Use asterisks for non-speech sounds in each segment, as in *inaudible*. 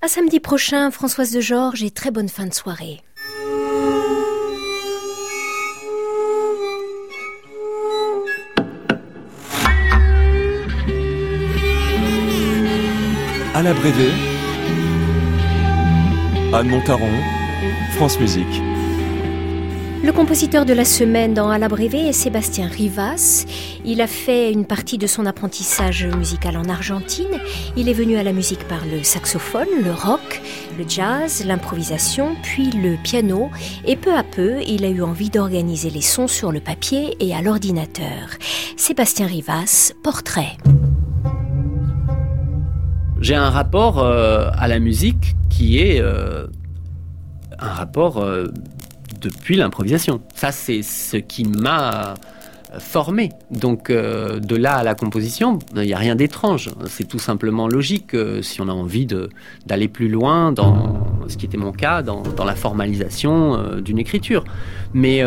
À samedi prochain, Françoise de Georges et très bonne fin de soirée. À la Brévée, Anne Montaron, France Musique. Compositeur de la semaine dans À la est Sébastien Rivas. Il a fait une partie de son apprentissage musical en Argentine. Il est venu à la musique par le saxophone, le rock, le jazz, l'improvisation, puis le piano. Et peu à peu, il a eu envie d'organiser les sons sur le papier et à l'ordinateur. Sébastien Rivas, portrait. J'ai un rapport euh, à la musique qui est euh, un rapport euh, depuis l'improvisation. Ça, c'est ce qui m'a formé. Donc euh, de là à la composition, il n'y a rien d'étrange. C'est tout simplement logique euh, si on a envie d'aller plus loin dans ce qui était mon cas, dans, la formalisation euh, d'une écriture. Mais,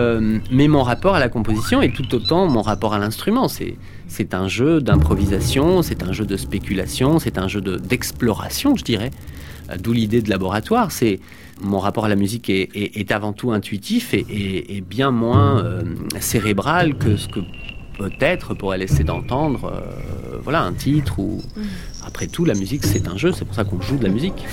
mon rapport à la composition est tout autant mon rapport à l'instrument. C'est un jeu d'improvisation, c'est un jeu de spéculation, c'est un jeu d'exploration, je dirais. D'où l'idée de laboratoire. C'est mon rapport à la musique est, avant tout intuitif et, bien moins euh, cérébral que ce que peut-être pourrait laisser d'entendre euh, voilà un titre ou mm. après tout la musique c'est un jeu c'est pour ça qu'on joue de la musique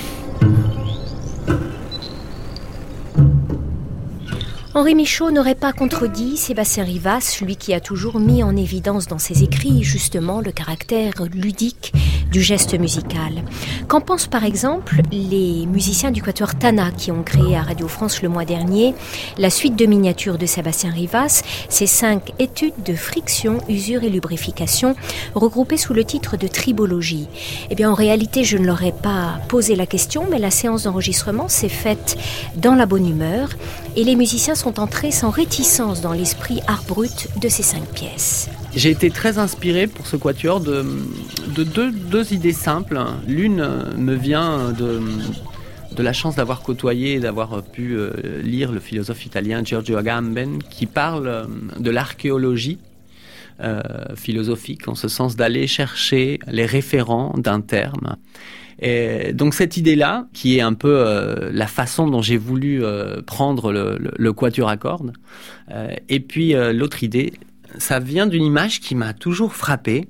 Henri Michaud n'aurait pas contredit Sébastien Rivas, lui qui a toujours mis en évidence dans ses écrits justement le caractère ludique du geste musical. Qu'en pensent par exemple les musiciens du quatuor Tana qui ont créé à Radio France le mois dernier la suite de miniatures de Sébastien Rivas, ces cinq études de friction, usure et lubrification regroupées sous le titre de tribologie Eh bien en réalité je ne leur ai pas posé la question mais la séance d'enregistrement s'est faite dans la bonne humeur et les musiciens sont entrés sans réticence dans l'esprit art brut de ces cinq pièces. J'ai été très inspiré pour ce quatuor de, deux, idées simples. L'une me vient de, la chance d'avoir côtoyé et d'avoir pu euh, lire le philosophe italien Giorgio Agamben qui parle euh, de l'archéologie euh, philosophique en ce sens d'aller chercher les référents d'un terme et donc cette idée-là, qui est un peu la façon dont j'ai voulu prendre le, quatuor à cordes, et puis l'autre idée, ça vient d'une image qui m'a toujours frappé,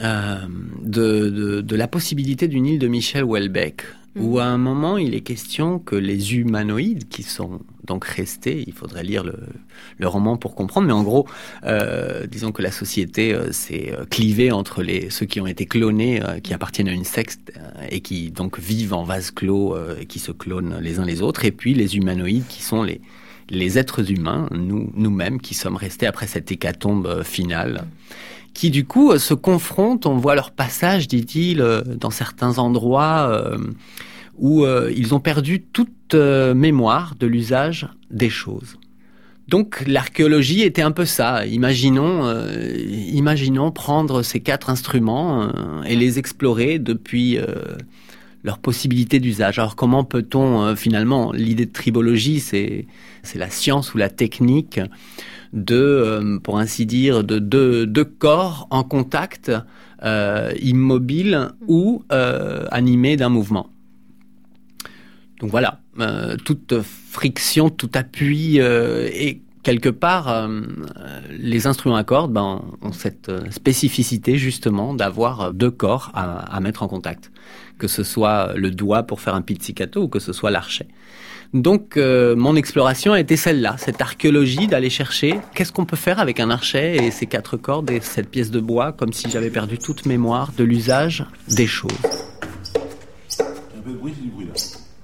de, de, de, la possibilité d'une île de Michel Houellebecq, où à un moment il est question que les humanoïdes qui sont donc restés, il faudrait lire le, le roman pour comprendre, mais en gros, euh, disons que la société euh, s'est euh, clivée entre les, ceux qui ont été clonés, euh, qui appartiennent à une secte et qui donc vivent en vase clos et qui se clonent les uns les autres, et puis les humanoïdes qui sont les, les êtres humains, nous, nous-mêmes, qui sommes restés après cette hécatombe finale qui du coup se confrontent, on voit leur passage, dit-il, dans certains endroits où ils ont perdu toute mémoire de l'usage des choses. Donc l'archéologie était un peu ça. Imaginons, euh, imaginons prendre ces quatre instruments euh, et les explorer depuis euh, leur possibilité d'usage. Alors comment peut-on finalement l'idée de tribologie, c'est la science ou la technique de, pour ainsi dire, de deux corps en contact, immobiles ou animés d'un mouvement. Donc voilà, euh, toute friction, tout appui euh, et quelque part, euh, les instruments à cordes ben, ont cette spécificité justement d'avoir deux corps à, mettre en contact, que ce soit le doigt pour faire un pizzicato ou que ce soit l'archet. Donc mon exploration a été celle-là, cette archéologie d'aller chercher qu'est-ce qu'on peut faire avec un archet et ces quatre cordes et cette pièce de bois, comme si j'avais perdu toute mémoire de l'usage des choses.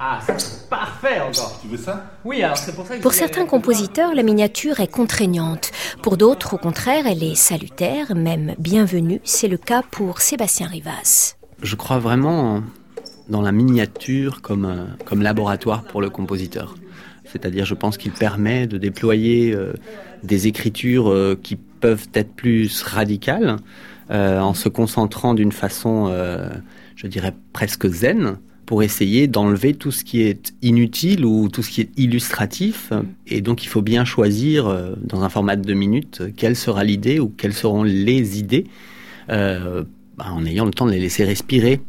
Ah, c'est parfait encore. Tu veux ça Oui, alors c'est pour ça que Pour certains compositeurs, la miniature est contraignante. Pour d'autres, au contraire, elle est salutaire, même bienvenue. C'est le cas pour Sébastien Rivas. Je crois vraiment dans la miniature comme, euh, comme laboratoire pour le compositeur. C'est-à-dire, je pense qu'il permet de déployer euh, des écritures euh, qui peuvent être plus radicales, en se concentrant d'une façon, je dirais, presque zen, pour essayer d'enlever tout ce qui est inutile ou tout ce qui est illustratif. Et donc il faut bien choisir euh, dans un format de deux minutes quelle sera l'idée ou quelles seront les idées euh, bah, en ayant le temps de les laisser respirer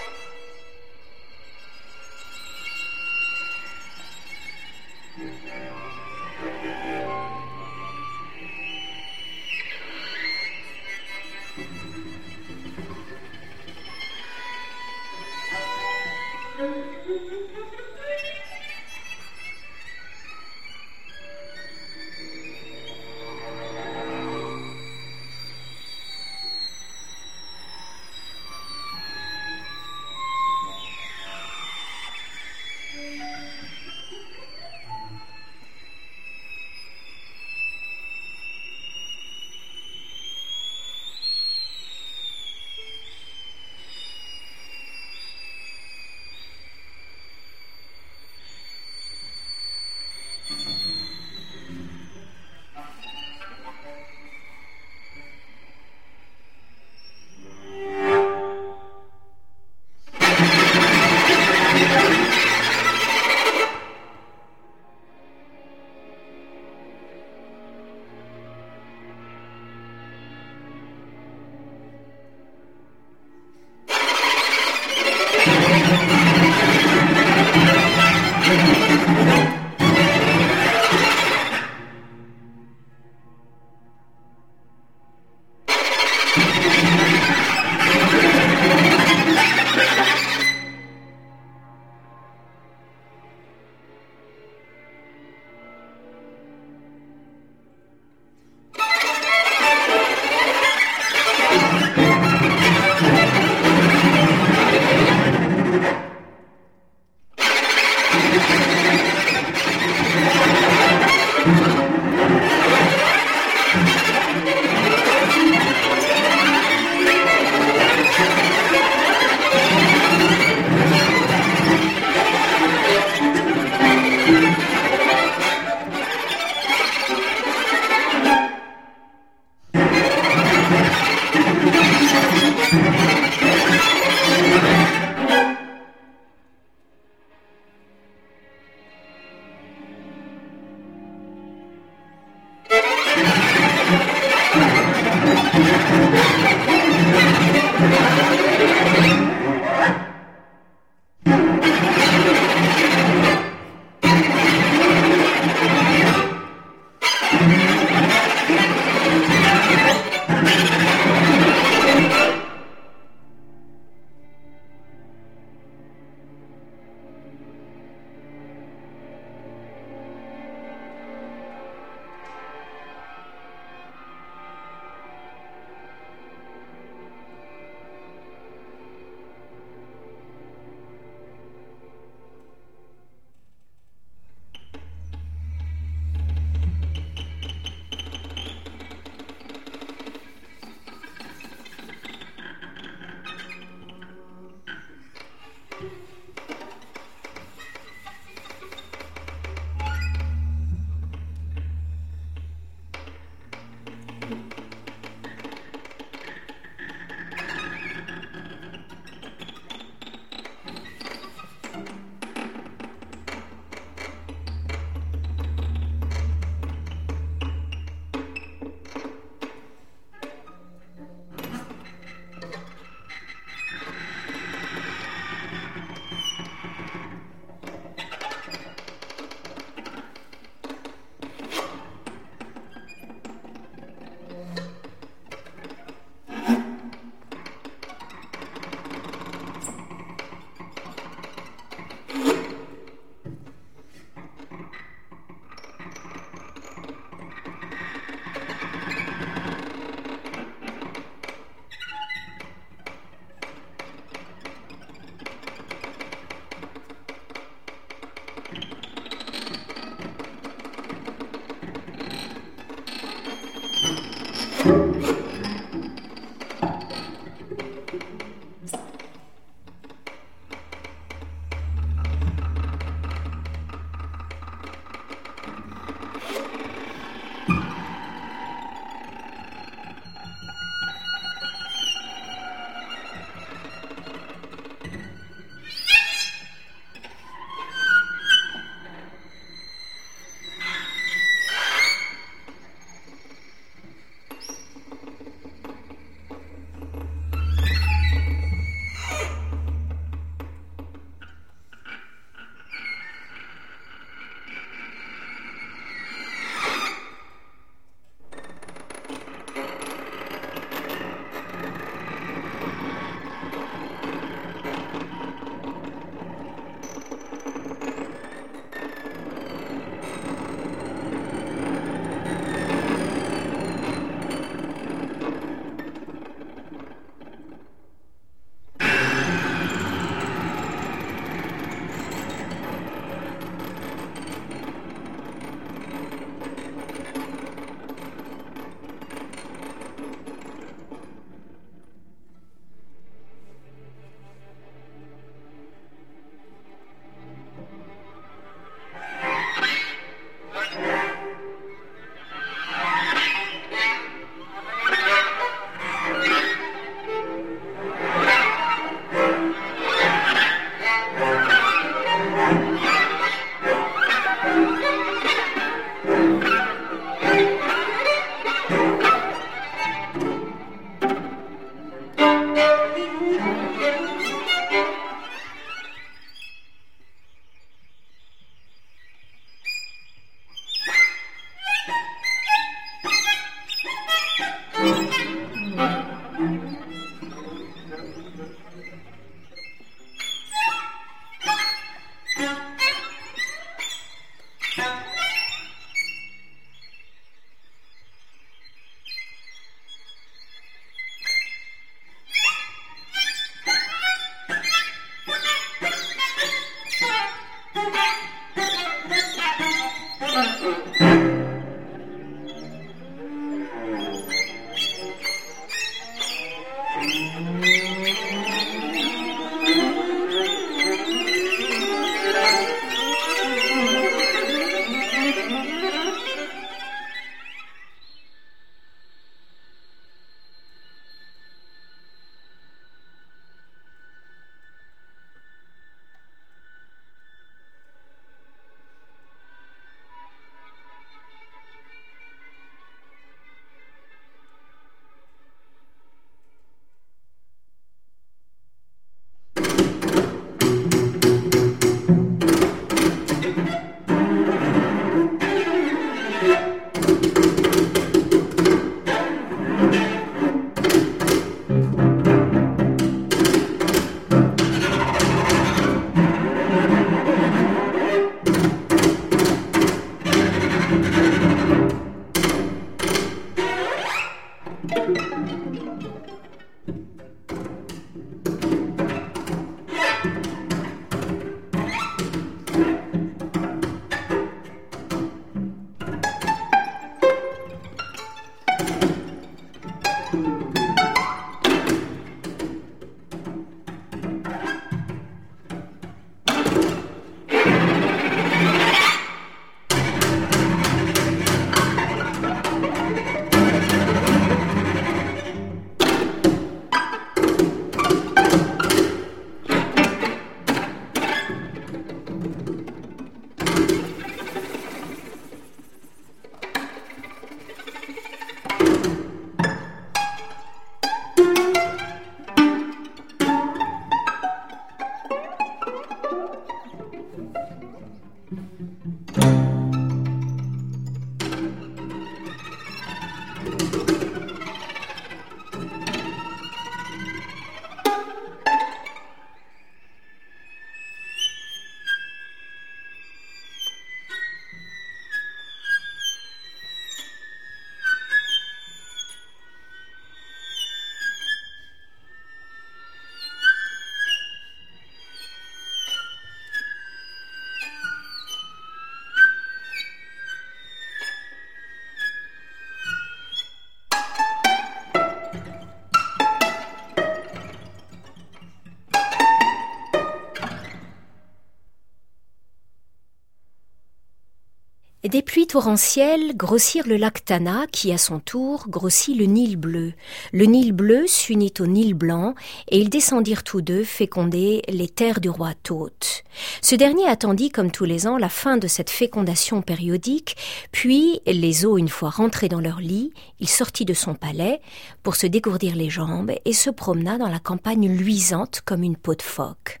Des pluies torrentielles grossirent le lac Tana, qui à son tour grossit le Nil bleu. Le Nil bleu s'unit au Nil blanc, et ils descendirent tous deux féconder les terres du roi Thoth. Ce dernier attendit, comme tous les ans, la fin de cette fécondation périodique, puis, les eaux une fois rentrés dans leur lit, il sortit de son palais pour se dégourdir les jambes et se promena dans la campagne luisante comme une peau de phoque.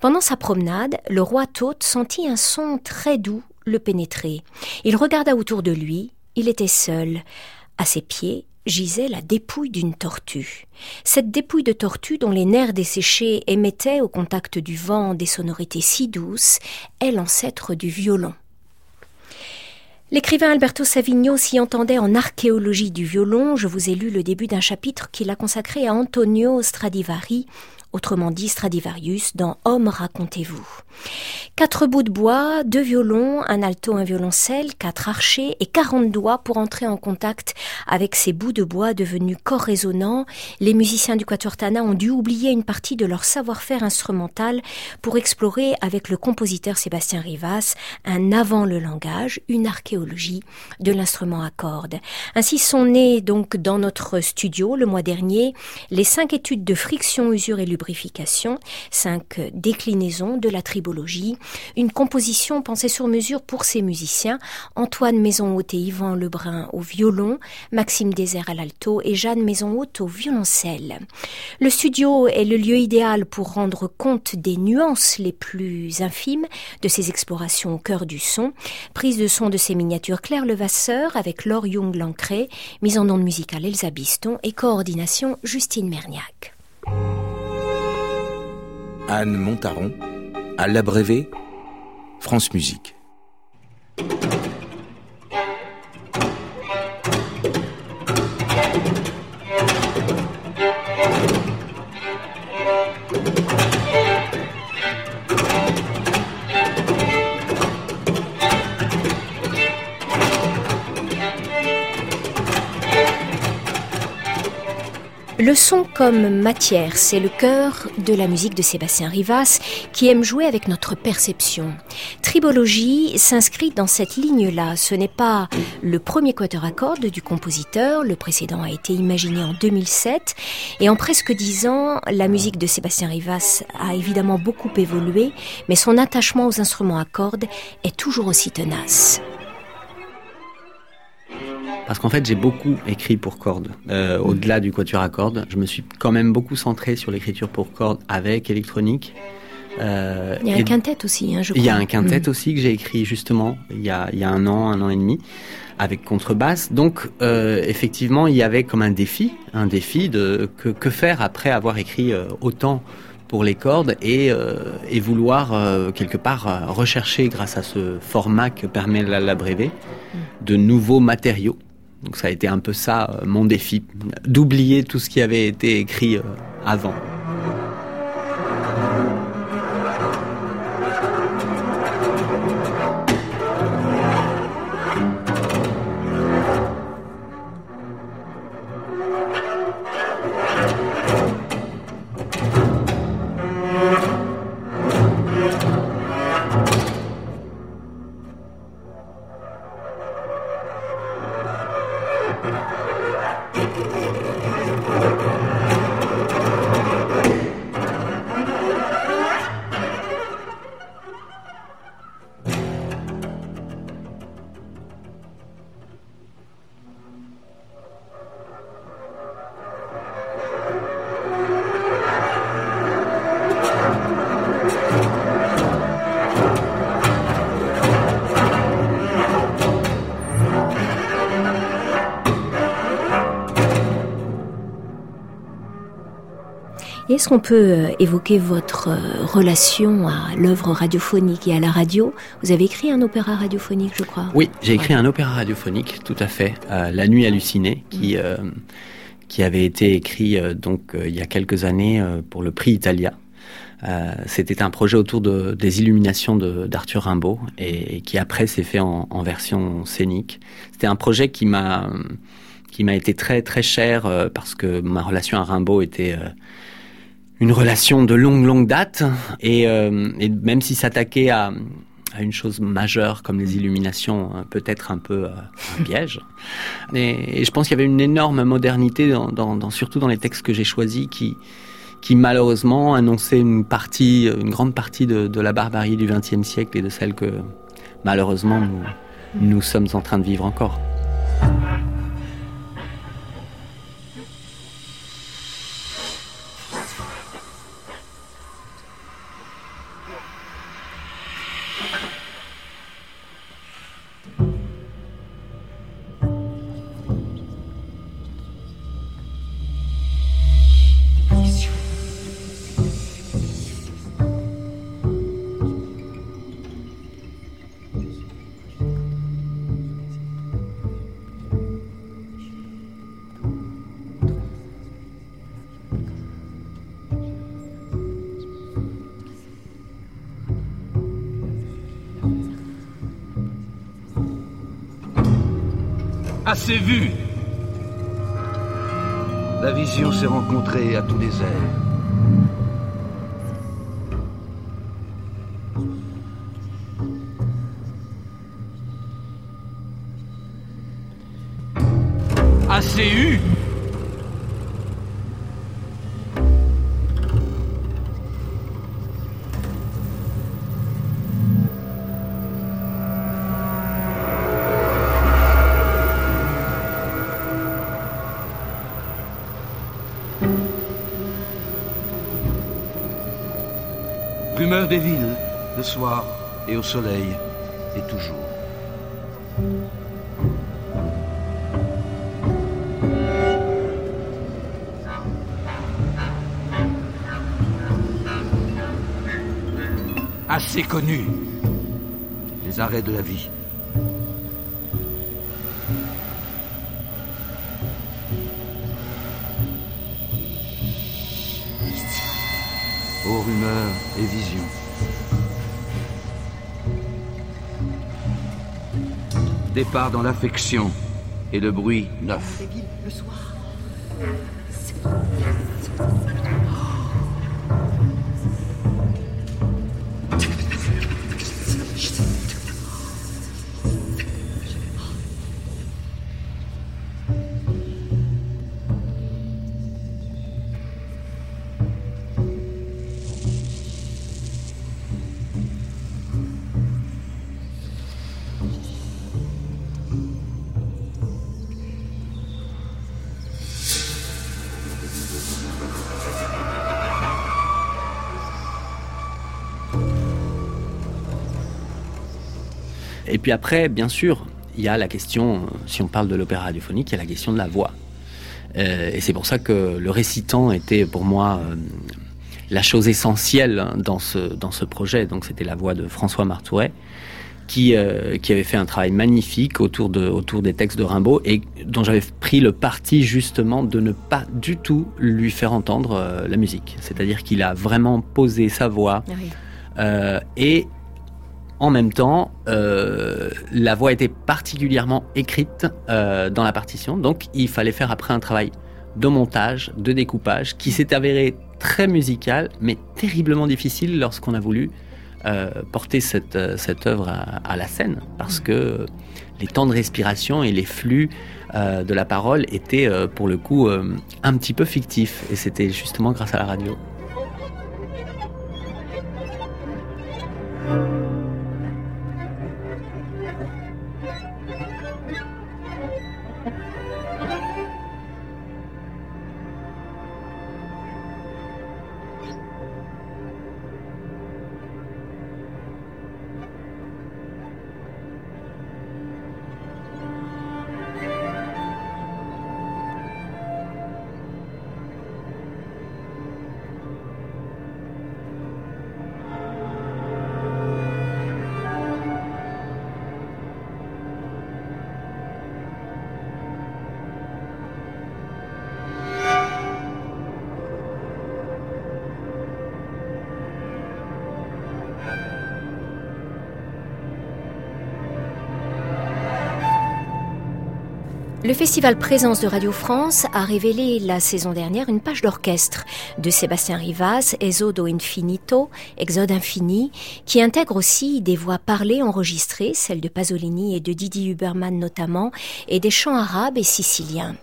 Pendant sa promenade, le roi Thoth sentit un son très doux le pénétrer. Il regarda autour de lui, il était seul. À ses pieds gisait la dépouille d'une tortue. Cette dépouille de tortue dont les nerfs desséchés émettaient au contact du vent des sonorités si douces est l'ancêtre du violon. L'écrivain Alberto Savigno s'y entendait en archéologie du violon. Je vous ai lu le début d'un chapitre qu'il a consacré à Antonio Stradivari, autrement dit Stradivarius, dans Homme racontez-vous. Quatre bouts de bois, deux violons, un alto, un violoncelle, quatre archers et quarante doigts pour entrer en contact avec ces bouts de bois devenus corps résonnants. Les musiciens du Quatuor Tana ont dû oublier une partie de leur savoir-faire instrumental pour explorer avec le compositeur Sébastien Rivas un avant le langage, une archéologie de l'instrument à cordes. Ainsi sont nés donc dans notre studio le mois dernier les cinq études de friction, usure et lubrification, cinq déclinaisons de la tribologie, une composition pensée sur mesure pour ses musiciens, Antoine Maison-Haute et Yvan Lebrun au violon, Maxime Désert à l'alto et Jeanne Maison-Haute au violoncelle. Le studio est le lieu idéal pour rendre compte des nuances les plus infimes de ses explorations au cœur du son, prise de son de ses miniatures Claire Levasseur avec Laure Young-Lancré, mise en onde musicale Elsa Biston et coordination Justine Merniac. Anne Montaron, à l'abrévé, France Musique. Le son comme matière, c'est le cœur de la musique de Sébastien Rivas qui aime jouer avec notre perception. Tribologie s'inscrit dans cette ligne-là. Ce n'est pas le premier quatuor à cordes du compositeur, le précédent a été imaginé en 2007 et en presque dix ans, la musique de Sébastien Rivas a évidemment beaucoup évolué, mais son attachement aux instruments à cordes est toujours aussi tenace. Parce qu'en fait, j'ai beaucoup écrit pour cordes. Euh, au-delà du quatuor à cordes, je me suis quand même beaucoup centré sur l'écriture pour cordes avec électronique. Euh, il y a un quintet aussi, hein, je crois. Il y a un quintet mm. aussi que j'ai écrit justement il y, a, il y a un an, un an et demi, avec contrebasse. Donc euh, effectivement, il y avait comme un défi, un défi de que, que faire après avoir écrit autant pour les cordes et, euh, et vouloir euh, quelque part rechercher grâce à ce format que permet la, la brevet mm. de nouveaux matériaux donc ça a été un peu ça euh, mon défi, d'oublier tout ce qui avait été écrit euh, avant. Est-ce qu'on peut euh, évoquer votre euh, relation à l'œuvre radiophonique et à la radio? Vous avez écrit un opéra radiophonique, je crois. Oui, j'ai écrit un opéra radiophonique, tout à fait, La Nuit hallucinée, qui mm. euh, qui avait été écrit donc il y a quelques années pour le prix Italia. C'était un projet autour de, des illuminations d'Arthur Rimbaud et, et, qui après s'est fait en, en, version scénique. C'était un projet qui m'a qui m'a été très très cher parce que ma relation à Rimbaud était une relation de longue longue date et, euh, et même si s'attaquer à, à une chose majeure comme les illuminations hein, peut-être un peu euh, un piège *laughs* et, et, je pense qu'il y avait une énorme modernité dans, dans, dans, surtout dans les textes que j'ai choisis qui qui malheureusement annonçait une partie une grande partie de, de la barbarie du XXe siècle et de celle que malheureusement nous, nous sommes en train de vivre encore. Assez vu La vision s'est rencontrée à tous les airs. Au soleil, et toujours. Assez connu. Les arrêts de la vie. Aux rumeurs et visions. Départ dans l'affection et le bruit neuf. Et puis après, bien sûr, il y a la question, si on parle de l'opéra radiophonique, il y a la question de la voix. Euh, et c'est pour ça que le récitant était pour moi euh, la chose essentielle dans ce, dans ce projet. Donc c'était la voix de François Martouret, qui, euh, qui avait fait un travail magnifique autour, de, autour des textes de Rimbaud et dont j'avais pris le parti justement de ne pas du tout lui faire entendre euh, la musique. C'est-à-dire qu'il a vraiment posé sa voix. Ah oui. Euh, et en même temps, euh, la voix était particulièrement écrite euh, dans la partition, donc il fallait faire après un travail de montage, de découpage, qui s'est avéré très musical, mais terriblement difficile lorsqu'on a voulu euh, porter cette, œuvre à, la scène, parce que les temps de respiration et les flux de la parole étaient pour le coup un petit peu fictifs, et c'était justement grâce à la radio. Le festival Présence de Radio France a révélé la saison dernière une page d'orchestre de Sébastien Rivas, Esodo Infinito, Exode Infini, qui intègre aussi des voix parlées enregistrées, celles de Pasolini et de Didi Huberman notamment, et des chants arabes et siciliens.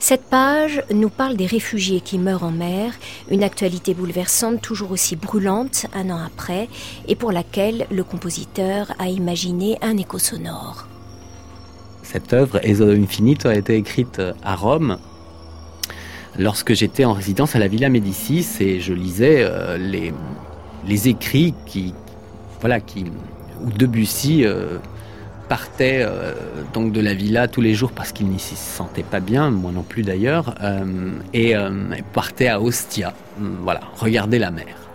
Cette page nous parle des réfugiés qui meurent en mer, une actualité bouleversante toujours aussi brûlante un an après, et pour laquelle le compositeur a imaginé un écho sonore. Cette œuvre, Esodo Infinito, a été écrite à Rome lorsque j'étais en résidence à la Villa Médicis et je lisais euh, les, écrits qui, voilà, qui, où Debussy euh, partait euh, donc de la villa tous les jours parce qu'il n'y s'y sentait pas bien, moi non plus d'ailleurs, et partait à Ostia, voilà, regarder la mer.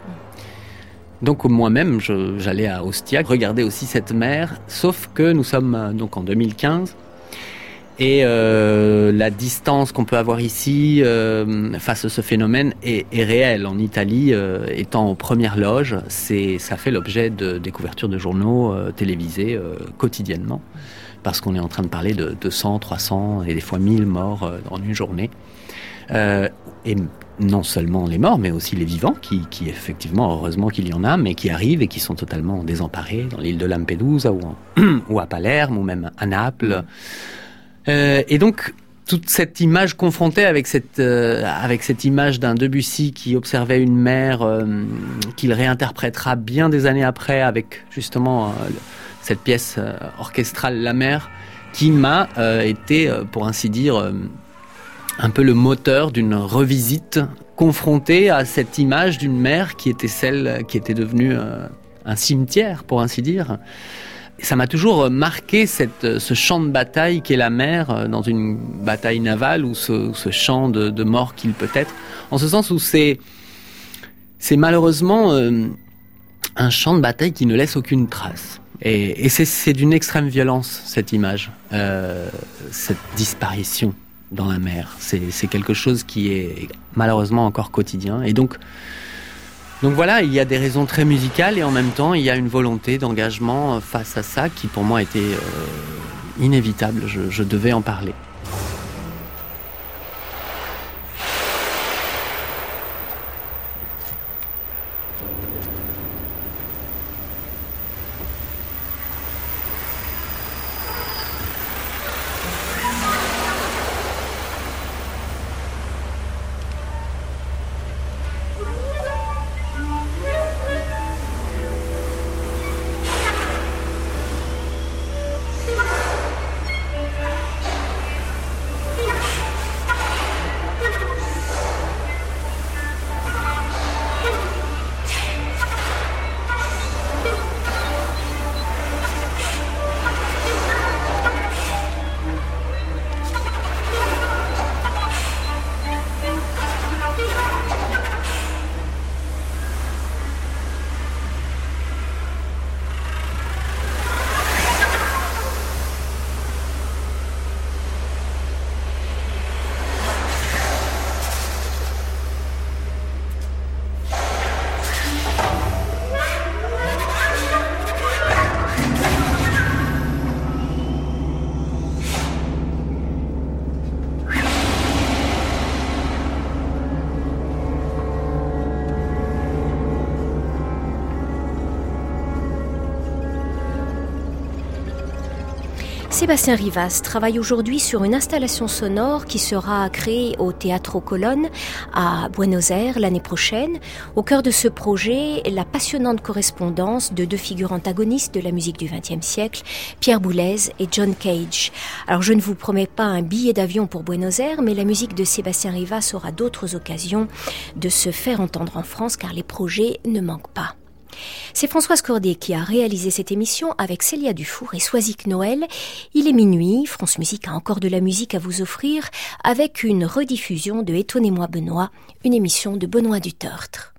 Donc moi-même, j'allais à Ostia regarder aussi cette mer, sauf que nous sommes euh, donc en 2015 et euh, la distance qu'on peut avoir ici euh, face à ce phénomène est, réelle. En Italie, euh, étant aux premières loges, ça fait l'objet de des couvertures de journaux télévisés quotidiennement parce qu'on est en train de parler de 200, 300 et des fois 1000 morts en une journée. Euh, et non seulement les morts, mais aussi les vivants, qui, effectivement, heureusement qu'il y en a, mais qui arrivent et qui sont totalement désemparés dans l'île de Lampedusa ou, *clears throat* ou à Palerme ou même à Naples. Euh, et donc, toute cette image confrontée avec cette, euh, avec cette image d'un Debussy qui observait une mer qu'il réinterprétera bien des années après avec justement cette pièce orchestrale La mer, qui m'a été, pour ainsi dire, un peu le moteur d'une revisite confronté à cette image d'une mer qui était celle qui était devenue euh, un cimetière, pour ainsi dire. ça m'a toujours marqué ce champ de bataille qu'est la mer euh, dans une bataille navale ou ce, champ de, mort qu'il peut être, en ce sens où c'est c'est malheureusement euh, un champ de bataille qui ne laisse aucune trace. Et, c'est d'une extrême violence cette image, cette disparition dans la mer. C'est quelque chose qui est malheureusement encore quotidien. Et donc, donc voilà, il y a des raisons très musicales et en même temps, il y a une volonté d'engagement face à ça qui pour moi était euh, inévitable. Je devais en parler. Sébastien Rivas travaille aujourd'hui sur une installation sonore qui sera créée au Teatro Colonne à Buenos Aires l'année prochaine. Au cœur de ce projet, la passionnante correspondance de deux figures antagonistes de la musique du XXe siècle, Pierre Boulez et John Cage. Alors je ne vous promets pas un billet d'avion pour Buenos Aires, mais la musique de Sébastien Rivas aura d'autres occasions de se faire entendre en France car les projets ne manquent pas. C'est Françoise Cordet qui a réalisé cette émission avec Célia Dufour et Soisic Noël. Il est minuit, France Musique a encore de la musique à vous offrir avec une rediffusion de Étonnez-moi Benoît, une émission de Benoît Dutertre.